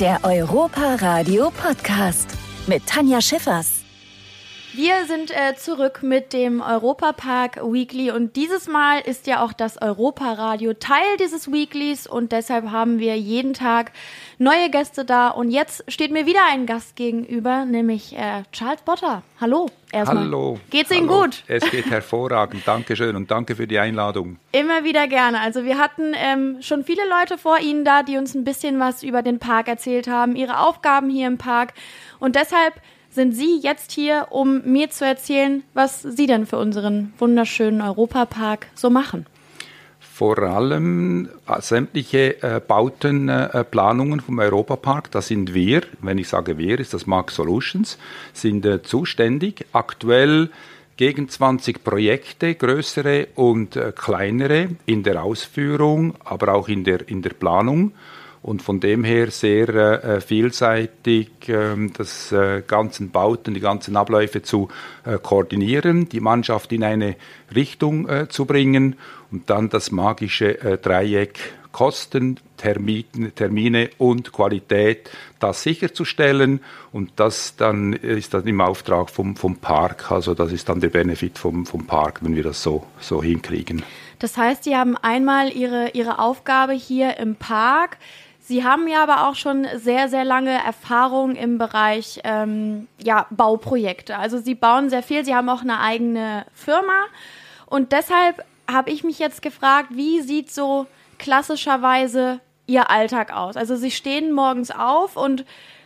Der Europa Radio Podcast mit Tanja Schiffers. Wir sind äh, zurück mit dem Europapark Weekly und dieses Mal ist ja auch das Europaradio Teil dieses Weeklys und deshalb haben wir jeden Tag neue Gäste da und jetzt steht mir wieder ein Gast gegenüber, nämlich äh, Charles Botter. Hallo. Erstmal. Hallo. Geht's Ihnen Hallo. gut? Es geht hervorragend. Dankeschön und danke für die Einladung. Immer wieder gerne. Also wir hatten ähm, schon viele Leute vor Ihnen da, die uns ein bisschen was über den Park erzählt haben, ihre Aufgaben hier im Park und deshalb sind Sie jetzt hier, um mir zu erzählen, was Sie denn für unseren wunderschönen Europapark so machen. Vor allem äh, sämtliche äh, Bauten, äh, Planungen vom Europapark, da sind wir, wenn ich sage wir, ist das Mark Solutions, sind äh, zuständig. Aktuell gegen 20 Projekte, größere und äh, kleinere, in der Ausführung, aber auch in der, in der Planung und von dem her sehr äh, vielseitig äh, das äh, ganzen Bauten, die ganzen Abläufe zu äh, koordinieren, die Mannschaft in eine Richtung äh, zu bringen und dann das magische äh, Dreieck Kosten, Termine, Termine und Qualität, das sicherzustellen und das dann ist dann im Auftrag vom, vom Park, also das ist dann der Benefit vom, vom Park, wenn wir das so, so hinkriegen. Das heißt, Sie haben einmal Ihre, Ihre Aufgabe hier im Park, Sie haben ja aber auch schon sehr, sehr lange Erfahrung im Bereich ähm, ja, Bauprojekte. Also Sie bauen sehr viel, Sie haben auch eine eigene Firma. Und deshalb habe ich mich jetzt gefragt, wie sieht so klassischerweise Ihr Alltag aus? Also Sie stehen morgens auf und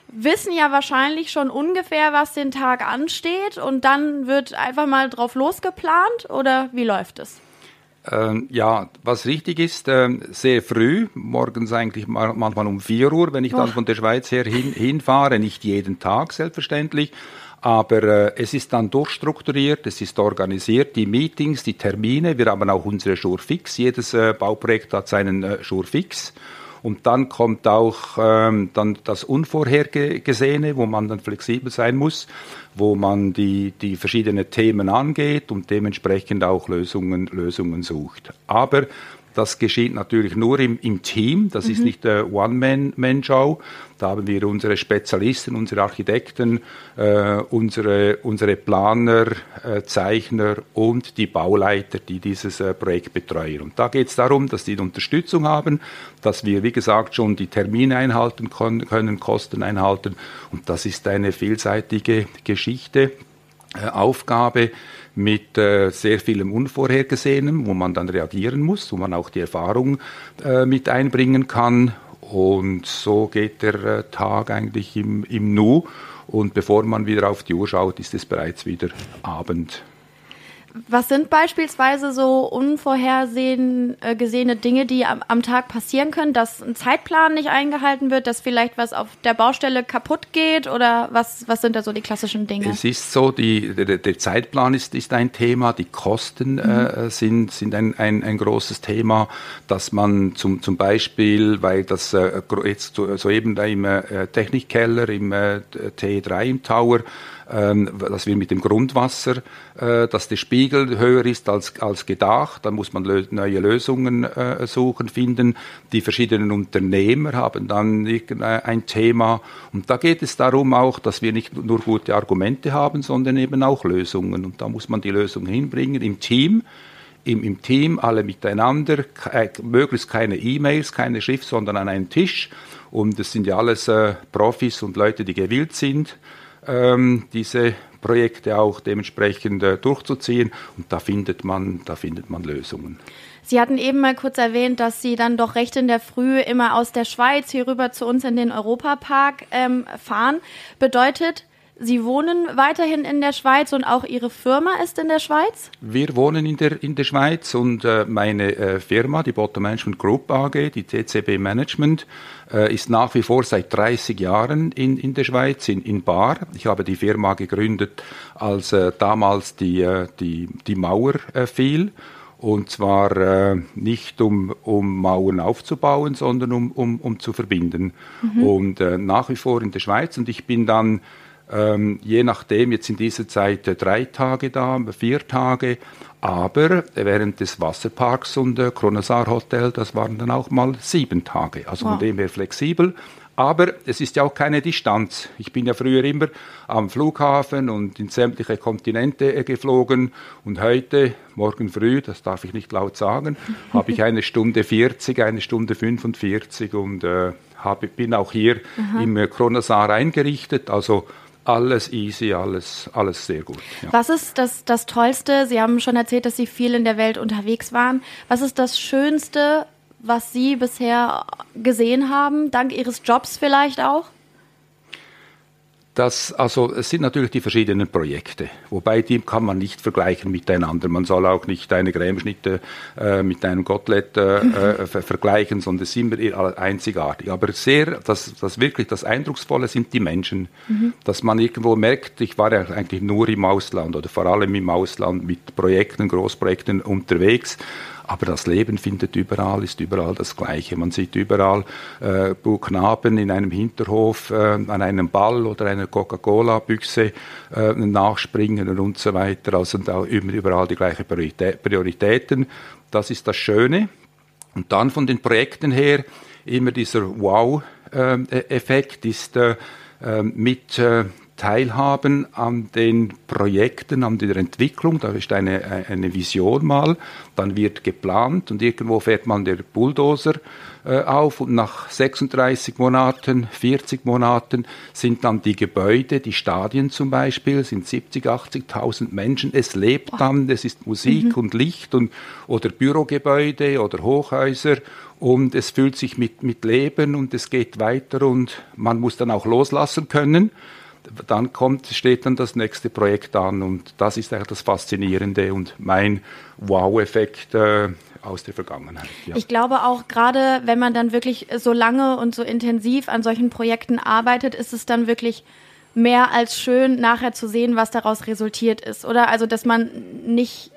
wissen ja wahrscheinlich schon ungefähr, was den Tag ansteht und dann wird einfach mal drauf losgeplant oder wie läuft es? Ähm, ja, was richtig ist, äh, sehr früh, morgens eigentlich manchmal um 4 Uhr, wenn ich dann von der Schweiz her hin, hinfahre, nicht jeden Tag selbstverständlich, aber äh, es ist dann durchstrukturiert, es ist organisiert, die Meetings, die Termine, wir haben auch unsere Schurfix, jedes äh, Bauprojekt hat seinen äh, Schurfix und dann kommt auch ähm, dann das Unvorhergesehene, wo man dann flexibel sein muss, wo man die, die verschiedenen Themen angeht und dementsprechend auch Lösungen, Lösungen sucht. Aber das geschieht natürlich nur im, im Team, das mhm. ist nicht eine One-Man-Show. Da haben wir unsere Spezialisten, unsere Architekten, äh, unsere, unsere Planer, äh, Zeichner und die Bauleiter, die dieses äh, Projekt betreuen. Und da geht es darum, dass die Unterstützung haben, dass wir, wie gesagt, schon die Termine einhalten können, können Kosten einhalten. Und das ist eine vielseitige Geschichte, äh, Aufgabe mit äh, sehr vielem Unvorhergesehenem, wo man dann reagieren muss, wo man auch die Erfahrung äh, mit einbringen kann. Und so geht der äh, Tag eigentlich im, im Nu. Und bevor man wieder auf die Uhr schaut, ist es bereits wieder Abend. Was sind beispielsweise so unvorhergesehene äh, Dinge, die am, am, Tag passieren können, dass ein Zeitplan nicht eingehalten wird, dass vielleicht was auf der Baustelle kaputt geht oder was, was sind da so die klassischen Dinge? Es ist so, die, der, der Zeitplan ist, ist ein Thema, die Kosten mhm. äh, sind, sind ein, ein, ein großes Thema, dass man zum, zum Beispiel, weil das äh, jetzt soeben da im äh, Technikkeller, im äh, T3 im Tower, dass wir mit dem Grundwasser, äh, dass der Spiegel höher ist als, als gedacht. Da muss man neue Lösungen äh, suchen, finden. Die verschiedenen Unternehmer haben dann ein Thema. Und da geht es darum auch, dass wir nicht nur gute Argumente haben, sondern eben auch Lösungen. Und da muss man die Lösungen hinbringen im Team. Im, im Team, alle miteinander, äh, möglichst keine E-Mails, keine Schrift, sondern an einen Tisch. Und es sind ja alles äh, Profis und Leute, die gewillt sind ähm, diese Projekte auch dementsprechend äh, durchzuziehen. Und da findet man, da findet man Lösungen. Sie hatten eben mal kurz erwähnt, dass Sie dann doch recht in der Früh immer aus der Schweiz hier rüber zu uns in den Europapark ähm, fahren. Bedeutet, Sie wohnen weiterhin in der Schweiz und auch Ihre Firma ist in der Schweiz? Wir wohnen in der, in der Schweiz und äh, meine äh, Firma, die Bottom Management Group AG, die TCB Management, äh, ist nach wie vor seit 30 Jahren in, in der Schweiz, in, in Bar. Ich habe die Firma gegründet, als äh, damals die, äh, die, die Mauer äh, fiel. Und zwar äh, nicht um, um Mauern aufzubauen, sondern um, um, um zu verbinden. Mhm. Und äh, nach wie vor in der Schweiz. Und ich bin dann ähm, je nachdem, jetzt in dieser Zeit äh, drei Tage da, vier Tage, aber während des Wasserparks und äh, Kronasar Hotel, das waren dann auch mal sieben Tage. Also wow. von dem her flexibel. Aber es ist ja auch keine Distanz. Ich bin ja früher immer am Flughafen und in sämtliche Kontinente äh, geflogen und heute, morgen früh, das darf ich nicht laut sagen, habe ich eine Stunde 40, eine Stunde 45 und äh, habe, bin auch hier Aha. im Kronasar eingerichtet. Also alles easy, alles, alles sehr gut. Ja. Was ist das, das Tollste? Sie haben schon erzählt, dass Sie viel in der Welt unterwegs waren. Was ist das Schönste, was Sie bisher gesehen haben, dank Ihres Jobs vielleicht auch? Das, also es sind natürlich die verschiedenen Projekte, wobei die kann man nicht vergleichen miteinander. Man soll auch nicht eine Cremeschnitte äh, mit einem Kotelett äh, äh, vergleichen, sondern es sind immer einzigartig. Aber sehr, das, das wirklich das Eindrucksvolle sind die Menschen, mhm. dass man irgendwo merkt, ich war ja eigentlich nur im Ausland oder vor allem im Ausland mit Projekten, Großprojekten unterwegs aber das Leben findet überall, ist überall das Gleiche. Man sieht überall äh, Knaben in einem Hinterhof äh, an einem Ball oder einer Coca-Cola-Büchse äh, nachspringen und so weiter. Also da überall die gleichen Prioritäten. Das ist das Schöne. Und dann von den Projekten her immer dieser Wow-Effekt ist äh, äh, mit äh, teilhaben an den Projekten, an der Entwicklung. Da ist eine, eine Vision mal, dann wird geplant und irgendwo fährt man der Bulldozer äh, auf und nach 36 Monaten, 40 Monaten sind dann die Gebäude, die Stadien zum Beispiel, sind 70, 80.000 Menschen. Es lebt dann, es ist Musik mhm. und Licht und, oder Bürogebäude oder Hochhäuser und es fühlt sich mit, mit Leben und es geht weiter und man muss dann auch loslassen können dann kommt, steht dann das nächste Projekt an und das ist eigentlich das Faszinierende und mein Wow-Effekt äh, aus der Vergangenheit. Ja. Ich glaube auch gerade, wenn man dann wirklich so lange und so intensiv an solchen Projekten arbeitet, ist es dann wirklich mehr als schön, nachher zu sehen, was daraus resultiert ist. Oder also, dass man nicht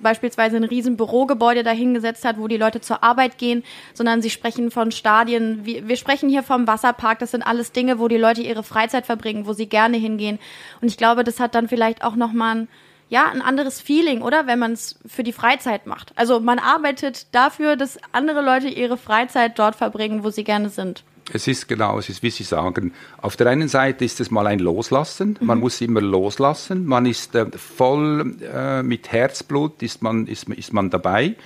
beispielsweise ein riesen Bürogebäude dahingesetzt hat, wo die Leute zur Arbeit gehen, sondern sie sprechen von Stadien. Wir, sprechen hier vom Wasserpark. Das sind alles Dinge, wo die Leute ihre Freizeit verbringen, wo sie gerne hingehen. Und ich glaube, das hat dann vielleicht auch nochmal ein, ja, ein anderes Feeling, oder? Wenn man es für die Freizeit macht. Also man arbeitet dafür, dass andere Leute ihre Freizeit dort verbringen, wo sie gerne sind. Es ist genau, es ist, wie Sie sagen, auf der einen Seite ist es mal ein Loslassen, mhm. man muss immer loslassen, man ist äh, voll äh, mit Herzblut, ist man, ist, ist man dabei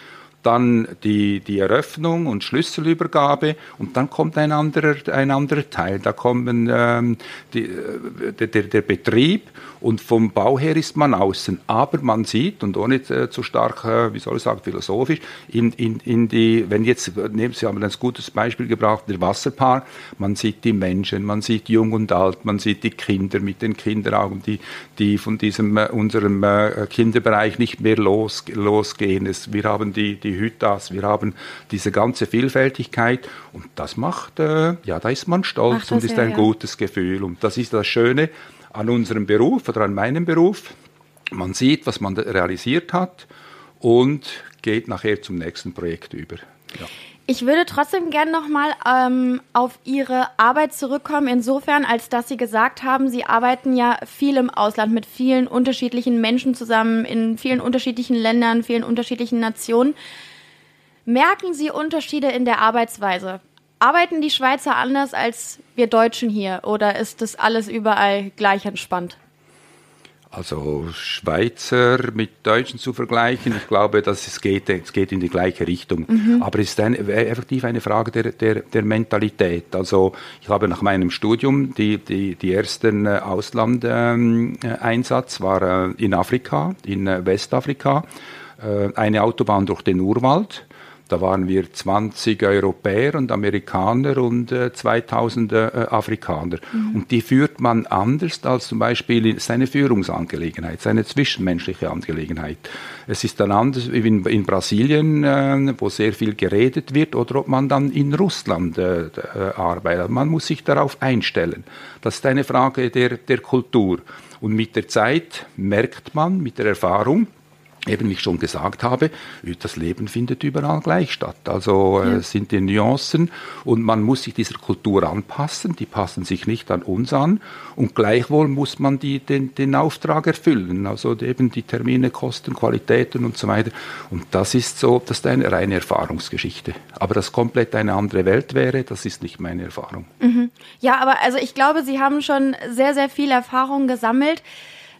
dann die, die Eröffnung und Schlüsselübergabe und dann kommt ein anderer, ein anderer Teil. Da kommen ähm, die, äh, der, der Betrieb und vom Bau her ist man außen. Aber man sieht, und ohne äh, zu stark, äh, wie soll ich sagen, philosophisch, in, in, in die, wenn jetzt, Sie haben ein gutes Beispiel gebracht, der Wasserpark, man sieht die Menschen, man sieht jung und alt, man sieht die Kinder mit den Kinderaugen, die, die von diesem, äh, unserem äh, Kinderbereich nicht mehr los, losgehen. Es, wir haben die, die Hütas, wir haben diese ganze Vielfältigkeit und das macht, äh, ja, da ist man stolz und ist ja, ein ja. gutes Gefühl und das ist das Schöne an unserem Beruf oder an meinem Beruf. Man sieht, was man realisiert hat und geht nachher zum nächsten Projekt über. Ja. Ich würde trotzdem gerne nochmal ähm, auf Ihre Arbeit zurückkommen, insofern, als dass Sie gesagt haben, Sie arbeiten ja viel im Ausland mit vielen unterschiedlichen Menschen zusammen, in vielen unterschiedlichen Ländern, vielen unterschiedlichen Nationen. Merken Sie Unterschiede in der Arbeitsweise? Arbeiten die Schweizer anders als wir Deutschen hier oder ist das alles überall gleich entspannt? Also Schweizer mit Deutschen zu vergleichen, ich glaube, dass es geht, es geht in die gleiche Richtung. Mhm. Aber es ist ein, effektiv eine Frage der, der, der Mentalität. Also ich habe nach meinem Studium die, die, die ersten äh, Auslandeinsatz ähm, war äh, in Afrika, in äh, Westafrika, eine Autobahn durch den Urwald da waren wir 20 Europäer und Amerikaner und äh, 2000 äh, Afrikaner. Mhm. Und die führt man anders als zum Beispiel seine Führungsangelegenheit, seine zwischenmenschliche Angelegenheit. Es ist dann anders wie in, in Brasilien, äh, wo sehr viel geredet wird, oder ob man dann in Russland äh, äh, arbeitet. Man muss sich darauf einstellen. Das ist eine Frage der, der Kultur. Und mit der Zeit merkt man, mit der Erfahrung, eben wie ich schon gesagt habe, das Leben findet überall gleich statt. Also äh, ja. sind die Nuancen und man muss sich dieser Kultur anpassen, die passen sich nicht an uns an und gleichwohl muss man die, den, den Auftrag erfüllen, also eben die Termine, Kosten, Qualitäten und so weiter. Und das ist so, das ist eine reine Erfahrungsgeschichte. Aber dass komplett eine andere Welt wäre, das ist nicht meine Erfahrung. Mhm. Ja, aber also ich glaube, Sie haben schon sehr, sehr viel Erfahrung gesammelt.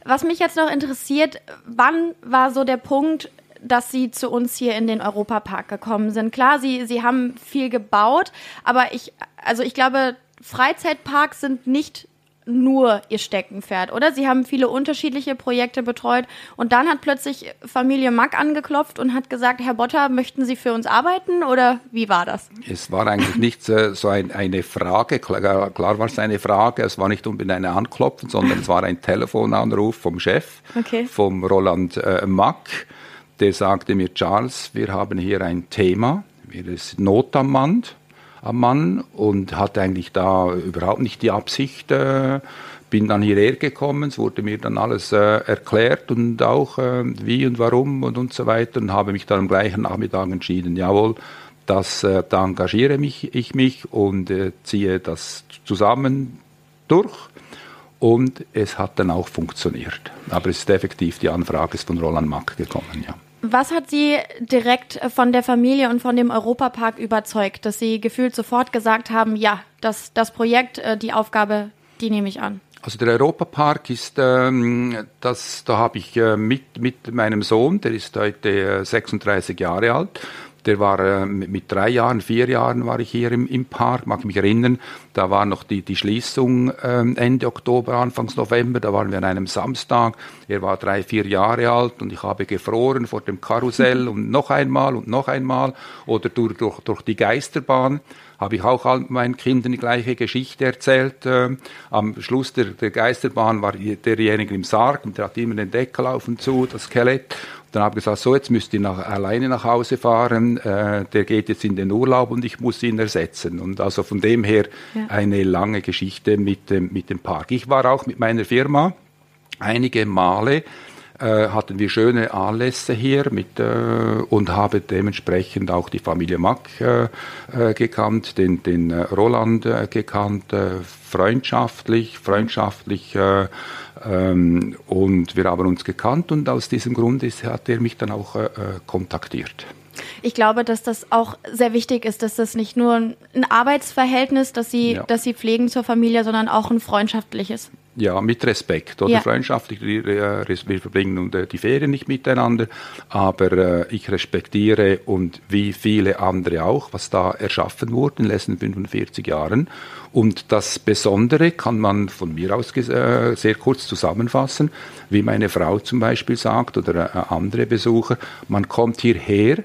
Was mich jetzt noch interessiert, wann war so der Punkt, dass Sie zu uns hier in den Europapark gekommen sind? Klar, Sie, Sie haben viel gebaut, aber ich, also ich glaube, Freizeitparks sind nicht nur ihr Steckenpferd, oder? Sie haben viele unterschiedliche Projekte betreut. Und dann hat plötzlich Familie Mack angeklopft und hat gesagt, Herr Botter, möchten Sie für uns arbeiten? Oder wie war das? Es war eigentlich nicht so ein, eine Frage, klar, klar, war es eine Frage, es war nicht unbedingt eine Anklopfen, sondern es war ein Telefonanruf vom Chef, okay. vom Roland äh, Mack, der sagte mir, Charles, wir haben hier ein Thema, wir sind Not am Mann, am Mann und hatte eigentlich da überhaupt nicht die Absicht, äh, bin dann hierher gekommen, es wurde mir dann alles äh, erklärt und auch äh, wie und warum und, und so weiter und habe mich dann am gleichen Nachmittag entschieden, jawohl, das, äh, da engagiere mich, ich mich und äh, ziehe das zusammen durch und es hat dann auch funktioniert. Aber es ist effektiv, die Anfrage ist von Roland Mack gekommen, ja. Was hat Sie direkt von der Familie und von dem Europapark überzeugt, dass Sie gefühlt sofort gesagt haben, ja, das, das Projekt, äh, die Aufgabe, die nehme ich an? Also der Europapark ist, ähm, das, da habe ich äh, mit, mit meinem Sohn, der ist heute 36 äh, Jahre alt, der war äh, mit, drei Jahren, vier Jahren war ich hier im, im Park, mag mich erinnern. Da war noch die, die Schließung äh, Ende Oktober, Anfangs November. Da waren wir an einem Samstag. Er war drei, vier Jahre alt und ich habe gefroren vor dem Karussell und noch einmal und noch einmal oder durch, durch, durch die Geisterbahn habe ich auch meinen Kindern die gleiche Geschichte erzählt. Äh, am Schluss der, der Geisterbahn war derjenige im Sarg und der hat immer den Deckel auf und zu, das Skelett. Dann habe ich gesagt, so jetzt müsst ihr nach, alleine nach Hause fahren, äh, der geht jetzt in den Urlaub und ich muss ihn ersetzen. Und also von dem her ja. eine lange Geschichte mit dem, mit dem Park. Ich war auch mit meiner Firma einige Male äh, hatten wir schöne Anlässe hier mit, äh, und habe dementsprechend auch die Familie Mack äh, äh gekannt, den, den äh, Roland gekannt, freundschaftlich, freundschaftlich ähm, und wir haben uns gekannt und aus diesem Grund ist, hat er mich dann auch kontaktiert. Ich glaube, dass das auch sehr wichtig ist, dass das nicht nur ein Arbeitsverhältnis, das Sie, ja. das Sie pflegen zur Familie, sondern auch ein freundschaftliches. Ja, mit Respekt oder ja. freundschaftlich. Wir verbringen die Ferien nicht miteinander, aber äh, ich respektiere und wie viele andere auch, was da erschaffen wurde in den letzten 45 Jahren. Und das Besondere kann man von mir aus äh, sehr kurz zusammenfassen, wie meine Frau zum Beispiel sagt oder äh, andere Besucher. Man kommt hierher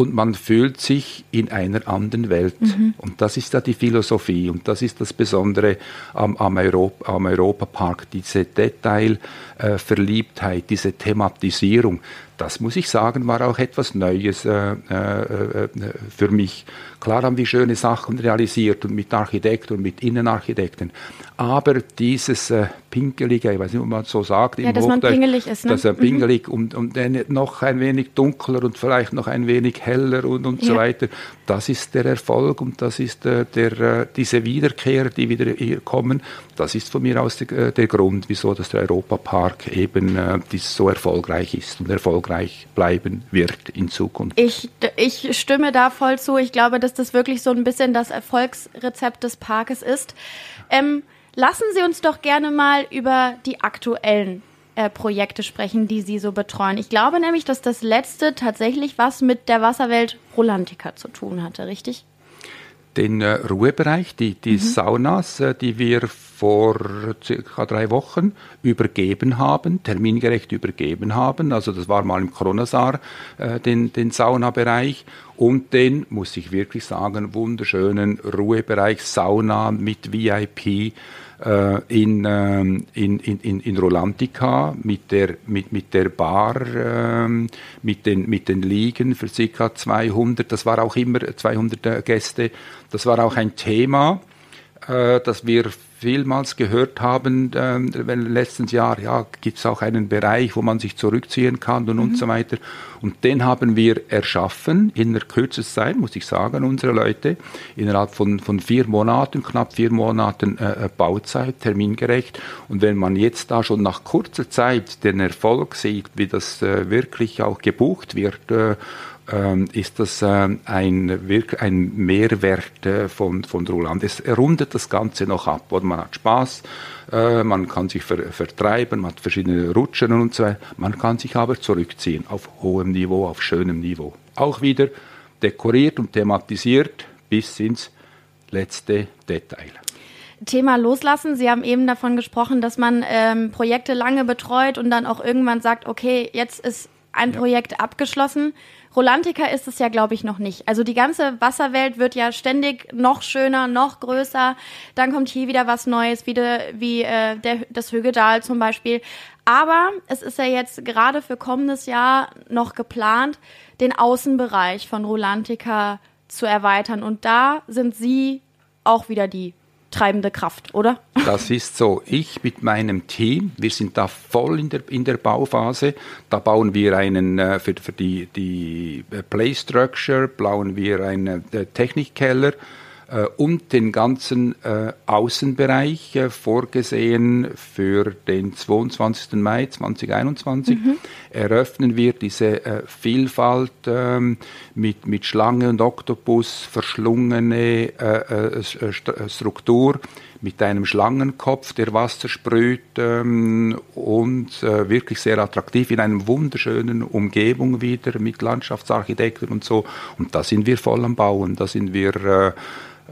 und man fühlt sich in einer anderen Welt. Mhm. Und das ist da die Philosophie und das ist das Besondere am, am, Europa, am Europapark, diese Detailverliebtheit, äh, diese Thematisierung. Das muss ich sagen, war auch etwas Neues äh, äh, äh für mich. Klar haben wir schöne Sachen realisiert und mit Architekten und mit Innenarchitekten. Aber dieses äh, Pinkelige, ich weiß nicht, ob man so sagt, ja, dass man pingelig ist, ne? dass er mhm. pingelig mhm. und, und noch ein wenig dunkler und vielleicht noch ein wenig heller und, und ja. so weiter. Das ist der Erfolg und das ist äh, der, äh, diese Wiederkehr, die wieder hier kommen. Das ist von mir aus der, äh, der Grund, wieso dass der Europapark eben äh, so erfolgreich ist und erfolgreich bleiben wird in Zukunft. Ich, ich stimme da voll zu. Ich glaube, dass das wirklich so ein bisschen das Erfolgsrezept des Parkes ist. Ähm, lassen Sie uns doch gerne mal über die aktuellen äh, Projekte sprechen, die Sie so betreuen. Ich glaube nämlich, dass das letzte tatsächlich was mit der Wasserwelt Rolantica zu tun hatte, richtig? Den äh, Ruhebereich, die, die mhm. Saunas, äh, die wir vor circa drei Wochen übergeben haben, termingerecht übergeben haben. Also das war mal im Kronasar, äh, den, den Saunabereich. Und den, muss ich wirklich sagen, wunderschönen Ruhebereich, Sauna mit VIP in, äh, in, in, in Rolantica mit der, mit, mit der Bar, äh, mit, den, mit den Liegen für ca. 200, das war auch immer 200 äh, Gäste, das war auch ein Thema äh, dass wir vielmals gehört haben, äh, letztes Jahr, ja, gibt es auch einen Bereich, wo man sich zurückziehen kann und, mhm. und so weiter. Und den haben wir erschaffen in der kürzesten Zeit, muss ich sagen, unsere Leute, innerhalb von, von vier Monaten, knapp vier Monaten äh, äh Bauzeit, termingerecht. Und wenn man jetzt da schon nach kurzer Zeit den Erfolg sieht, wie das äh, wirklich auch gebucht wird, äh, ist das ähm, ein, ein Mehrwert äh, von, von Roland. Es rundet das Ganze noch ab. Oder? Man hat Spaß, äh, man kann sich ver, vertreiben, man hat verschiedene Rutschen und so weiter. Man kann sich aber zurückziehen auf hohem Niveau, auf schönem Niveau. Auch wieder dekoriert und thematisiert bis ins letzte Detail. Thema Loslassen. Sie haben eben davon gesprochen, dass man ähm, Projekte lange betreut und dann auch irgendwann sagt, okay, jetzt ist ein ja. Projekt abgeschlossen. Rolantica ist es ja, glaube ich, noch nicht. Also die ganze Wasserwelt wird ja ständig noch schöner, noch größer. Dann kommt hier wieder was Neues, wie, de, wie äh, der, das Högedal zum Beispiel. Aber es ist ja jetzt gerade für kommendes Jahr noch geplant, den Außenbereich von Rolantica zu erweitern. Und da sind Sie auch wieder die treibende Kraft, oder? Das ist so. Ich mit meinem Team, wir sind da voll in der, in der Bauphase. Da bauen wir einen, äh, für, für die, die äh, Play Structure, bauen wir einen äh, Technikkeller äh, und den ganzen äh, Außenbereich äh, vorgesehen für den 22. Mai 2021. Mhm. Eröffnen wir diese äh, Vielfalt ähm, mit, mit Schlange und Oktopus verschlungene äh, äh, Struktur mit einem Schlangenkopf, der Wasser sprüht ähm, und äh, wirklich sehr attraktiv in einer wunderschönen Umgebung wieder mit Landschaftsarchitekten und so. Und da sind wir voll am Bauen, da sind wir äh,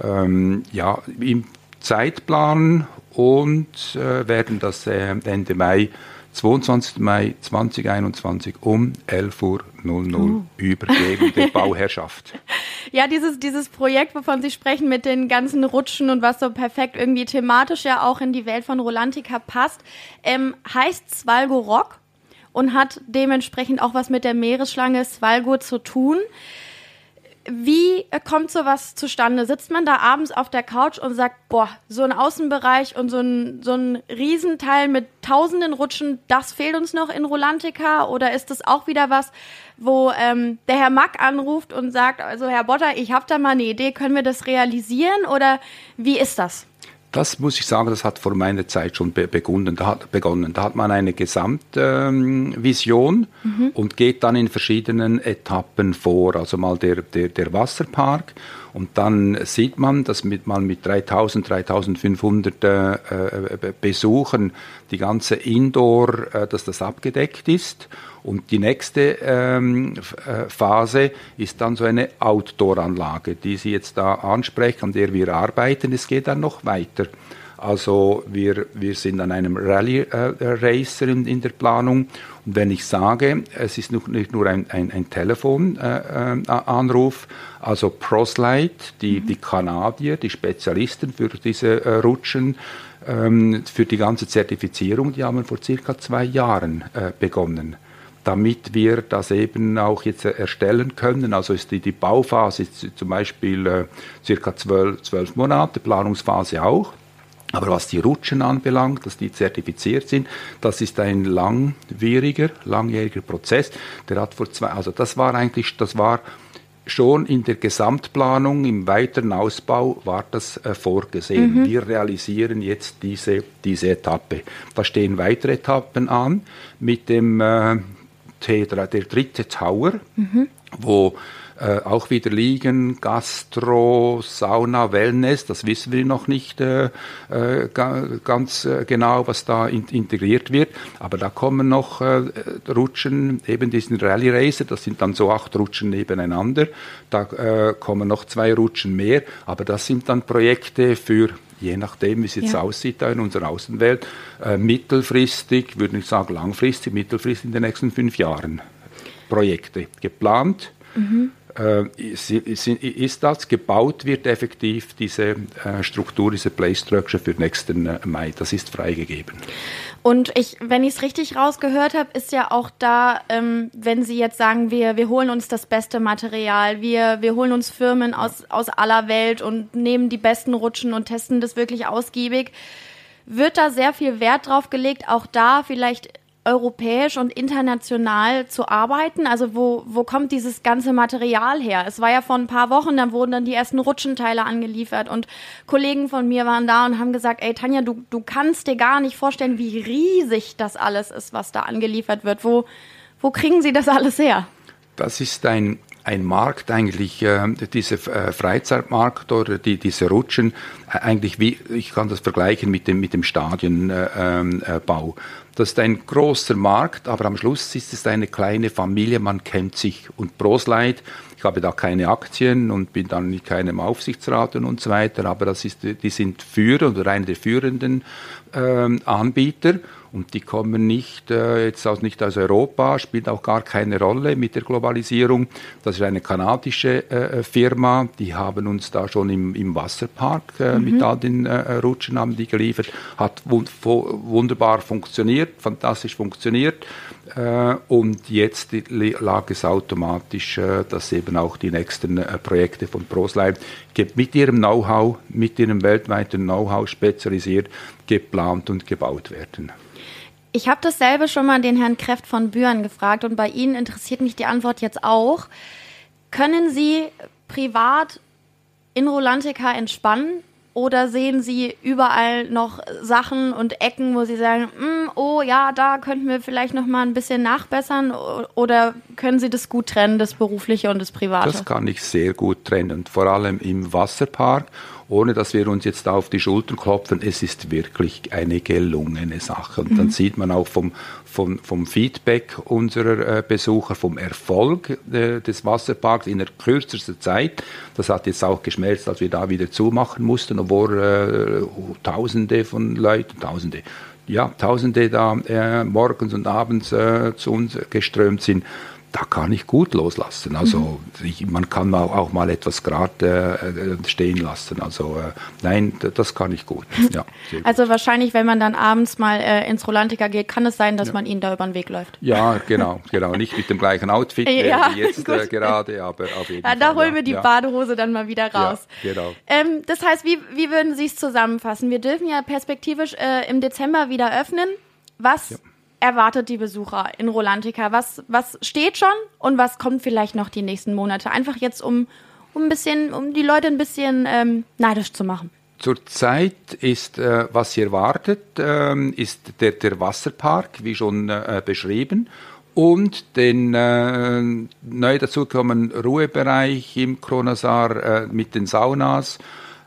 ähm, ja, im Zeitplan und äh, werden das äh, Ende Mai, 22. Mai 2021 um 11.00 Uhr uh. übergeben der Bauherrschaft. Ja, dieses, dieses Projekt, wovon Sie sprechen, mit den ganzen Rutschen und was so perfekt irgendwie thematisch ja auch in die Welt von Rolantica passt, ähm, heißt Svalgo Rock und hat dementsprechend auch was mit der Meeresschlange Svalgo zu tun. Wie kommt sowas zustande? Sitzt man da abends auf der Couch und sagt, boah, so ein Außenbereich und so ein, so ein Riesenteil mit tausenden Rutschen, das fehlt uns noch in Rolantica? Oder ist das auch wieder was, wo ähm, der Herr Mack anruft und sagt, also Herr Botter, ich habe da mal eine Idee, können wir das realisieren? Oder wie ist das? Das muss ich sagen, das hat vor meiner Zeit schon begonnen. Da hat, begonnen. Da hat man eine Gesamtvision ähm, mhm. und geht dann in verschiedenen Etappen vor. Also mal der, der, der Wasserpark und dann sieht man, dass mit, man mit 3000, 3500 äh, äh, Besuchen die ganze Indoor, äh, dass das abgedeckt ist. Und die nächste ähm, äh, Phase ist dann so eine Outdoor-Anlage, die Sie jetzt da ansprechen, an der wir arbeiten. Es geht dann noch weiter. Also wir, wir sind an einem Rallye-Racer äh, in, in, der Planung. Und wenn ich sage, es ist nicht nur ein, ein, ein Telefonanruf, äh, also Proslite, die, mhm. die Kanadier, die Spezialisten für diese äh, Rutschen, ähm, für die ganze Zertifizierung, die haben vor circa zwei Jahren äh, begonnen damit wir das eben auch jetzt erstellen können. Also ist die, die Bauphase ist zum Beispiel äh, circa zwölf, zwölf Monate, Planungsphase auch. Aber was die Rutschen anbelangt, dass die zertifiziert sind, das ist ein langwieriger, langjähriger Prozess. Der hat vor zwei, also das war eigentlich, das war schon in der Gesamtplanung, im weiteren Ausbau war das äh, vorgesehen. Mhm. Wir realisieren jetzt diese, diese Etappe. Da stehen weitere Etappen an mit dem äh, T3, der dritte Tower, mhm. wo äh, auch wieder liegen, Gastro, Sauna, Wellness, das wissen wir noch nicht äh, äh ganz äh, genau, was da in, integriert wird. Aber da kommen noch äh, Rutschen, eben diesen Rallye Racer, das sind dann so acht Rutschen nebeneinander. Da kommen noch zwei Rutschen mehr, aber das sind dann Projekte für je nachdem, wie es jetzt ja. aussieht da in unserer Außenwelt, äh, mittelfristig, würde ich sagen langfristig, mittelfristig in den nächsten fünf Jahren Projekte geplant. Mhm ist das gebaut wird effektiv diese äh, Struktur, diese Play Structure für nächsten äh, Mai. Das ist freigegeben. Und ich, wenn ich es richtig rausgehört habe, ist ja auch da, ähm, wenn Sie jetzt sagen, wir, wir holen uns das beste Material, wir, wir holen uns Firmen aus, aus aller Welt und nehmen die besten Rutschen und testen das wirklich ausgiebig, wird da sehr viel Wert drauf gelegt, auch da vielleicht europäisch und international zu arbeiten? Also wo, wo kommt dieses ganze Material her? Es war ja vor ein paar Wochen, da wurden dann die ersten Rutschenteile angeliefert und Kollegen von mir waren da und haben gesagt, ey Tanja, du, du kannst dir gar nicht vorstellen, wie riesig das alles ist, was da angeliefert wird. Wo, wo kriegen Sie das alles her? Das ist ein ein Markt eigentlich, äh, diese äh, Freizeitmarkt oder die, diese Rutschen, äh, eigentlich wie, ich kann das vergleichen mit dem, mit dem Stadionbau. Äh, ähm, äh, das ist ein großer Markt, aber am Schluss ist es eine kleine Familie, man kennt sich. Und Prosleit, ich habe da keine Aktien und bin dann in keinem Aufsichtsrat und so weiter, aber das ist, die sind Führer oder einer der führenden äh, Anbieter und die kommen nicht äh, jetzt aus, nicht aus Europa, spielt auch gar keine Rolle mit der Globalisierung. Das ist eine kanadische äh, Firma, die haben uns da schon im, im Wasserpark äh, mhm. mit all den äh, Rutschen haben die geliefert, hat wund wunderbar funktioniert, fantastisch funktioniert äh, und jetzt lag es automatisch, äh, dass eben auch die nächsten Projekte von ProSlime mit ihrem Know-how, mit ihrem weltweiten Know-how spezialisiert geplant und gebaut werden. Ich habe dasselbe schon mal den Herrn Kräft von Büren gefragt und bei Ihnen interessiert mich die Antwort jetzt auch. Können Sie privat in Rolantica entspannen oder sehen Sie überall noch Sachen und Ecken, wo Sie sagen, mm, oh ja, da könnten wir vielleicht noch mal ein bisschen nachbessern? Oder können Sie das gut trennen, das Berufliche und das Private? Das kann ich sehr gut trennen, vor allem im Wasserpark ohne dass wir uns jetzt auf die Schultern klopfen, es ist wirklich eine gelungene Sache. Und mhm. dann sieht man auch vom, vom, vom Feedback unserer äh, Besucher, vom Erfolg äh, des Wasserparks in der kürzesten Zeit. Das hat jetzt auch geschmelzt, als wir da wieder zumachen mussten, obwohl äh, Tausende von Leuten, Tausende, ja, Tausende da äh, morgens und abends zu uns geströmt sind da kann ich gut loslassen. Also mhm. ich, man kann auch, mal etwas gerade äh, stehen lassen. Also äh, nein, das kann ich gut. Ja, gut. Also wahrscheinlich, wenn man dann abends mal äh, ins Rolantica geht, kann es sein, dass ja. man ihnen da über den Weg läuft. Ja, genau, genau. Nicht mit dem gleichen Outfit ja, wie jetzt äh, gerade, aber auf jeden ja, Fall. Da holen wir die Badehose dann mal wieder raus. Ja, genau. Ähm, das heißt, wie, wie würden Sie es zusammenfassen? Wir dürfen ja perspektivisch äh, im Dezember wieder öffnen. Was erwartet die Besucher in Rolantica? Was, was steht schon und was kommt vielleicht noch die nächsten Monate? Einfach jetzt, um, um ein bisschen, um die Leute ein bisschen ähm, neidisch zu machen. Zurzeit ist, äh, was ihr erwartet, ähm, ist der, der Wasserpark, wie schon äh, beschrieben, und den äh, neu dazukommenden Ruhebereich im Kronasar äh, mit den Saunas.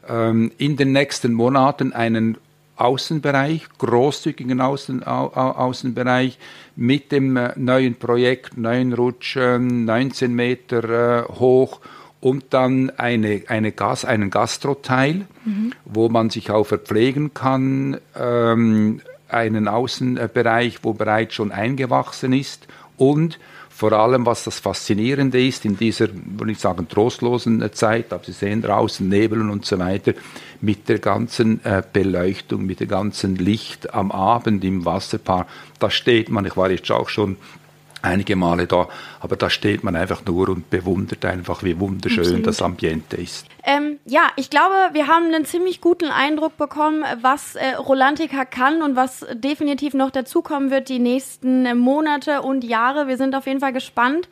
Ähm, in den nächsten Monaten einen Außenbereich, großzügigen Außen, Au, Außenbereich mit dem äh, neuen Projekt, neuen Rutschen, 19 Meter äh, hoch und dann eine, eine Gas, einen Gastroteil, mhm. wo man sich auch verpflegen kann, ähm, einen Außenbereich, wo bereits schon eingewachsen ist und vor allem, was das Faszinierende ist in dieser, würde ich sagen, trostlosen Zeit, aber Sie sehen draußen Nebeln und so weiter, mit der ganzen äh, Beleuchtung, mit dem ganzen Licht am Abend im Wasserpark, da steht man, ich war jetzt auch schon einige Male da, aber da steht man einfach nur und bewundert einfach, wie wunderschön Absolut. das Ambiente ist. Ähm, ja, ich glaube, wir haben einen ziemlich guten Eindruck bekommen, was äh, Rolantica kann und was definitiv noch dazukommen wird die nächsten Monate und Jahre. Wir sind auf jeden Fall gespannt.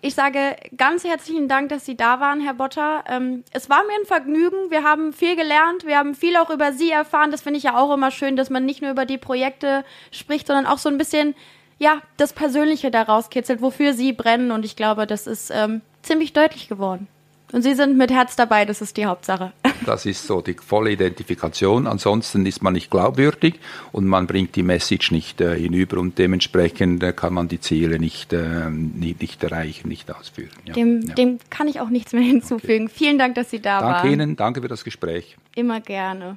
Ich sage ganz herzlichen Dank, dass Sie da waren, Herr Botter. Ähm, es war mir ein Vergnügen. Wir haben viel gelernt. Wir haben viel auch über Sie erfahren. Das finde ich ja auch immer schön, dass man nicht nur über die Projekte spricht, sondern auch so ein bisschen ja, das Persönliche da rauskitzelt, wofür sie brennen. Und ich glaube, das ist ähm, ziemlich deutlich geworden. Und Sie sind mit Herz dabei, das ist die Hauptsache. Das ist so die volle Identifikation. Ansonsten ist man nicht glaubwürdig und man bringt die Message nicht äh, hinüber und dementsprechend äh, kann man die Ziele nicht, äh, nicht, nicht, erreichen, nicht ausführen. Ja. Dem, ja. dem, kann ich auch nichts mehr hinzufügen. Okay. Vielen Dank, dass Sie da danke waren. Danke Ihnen, danke für das Gespräch. Immer gerne.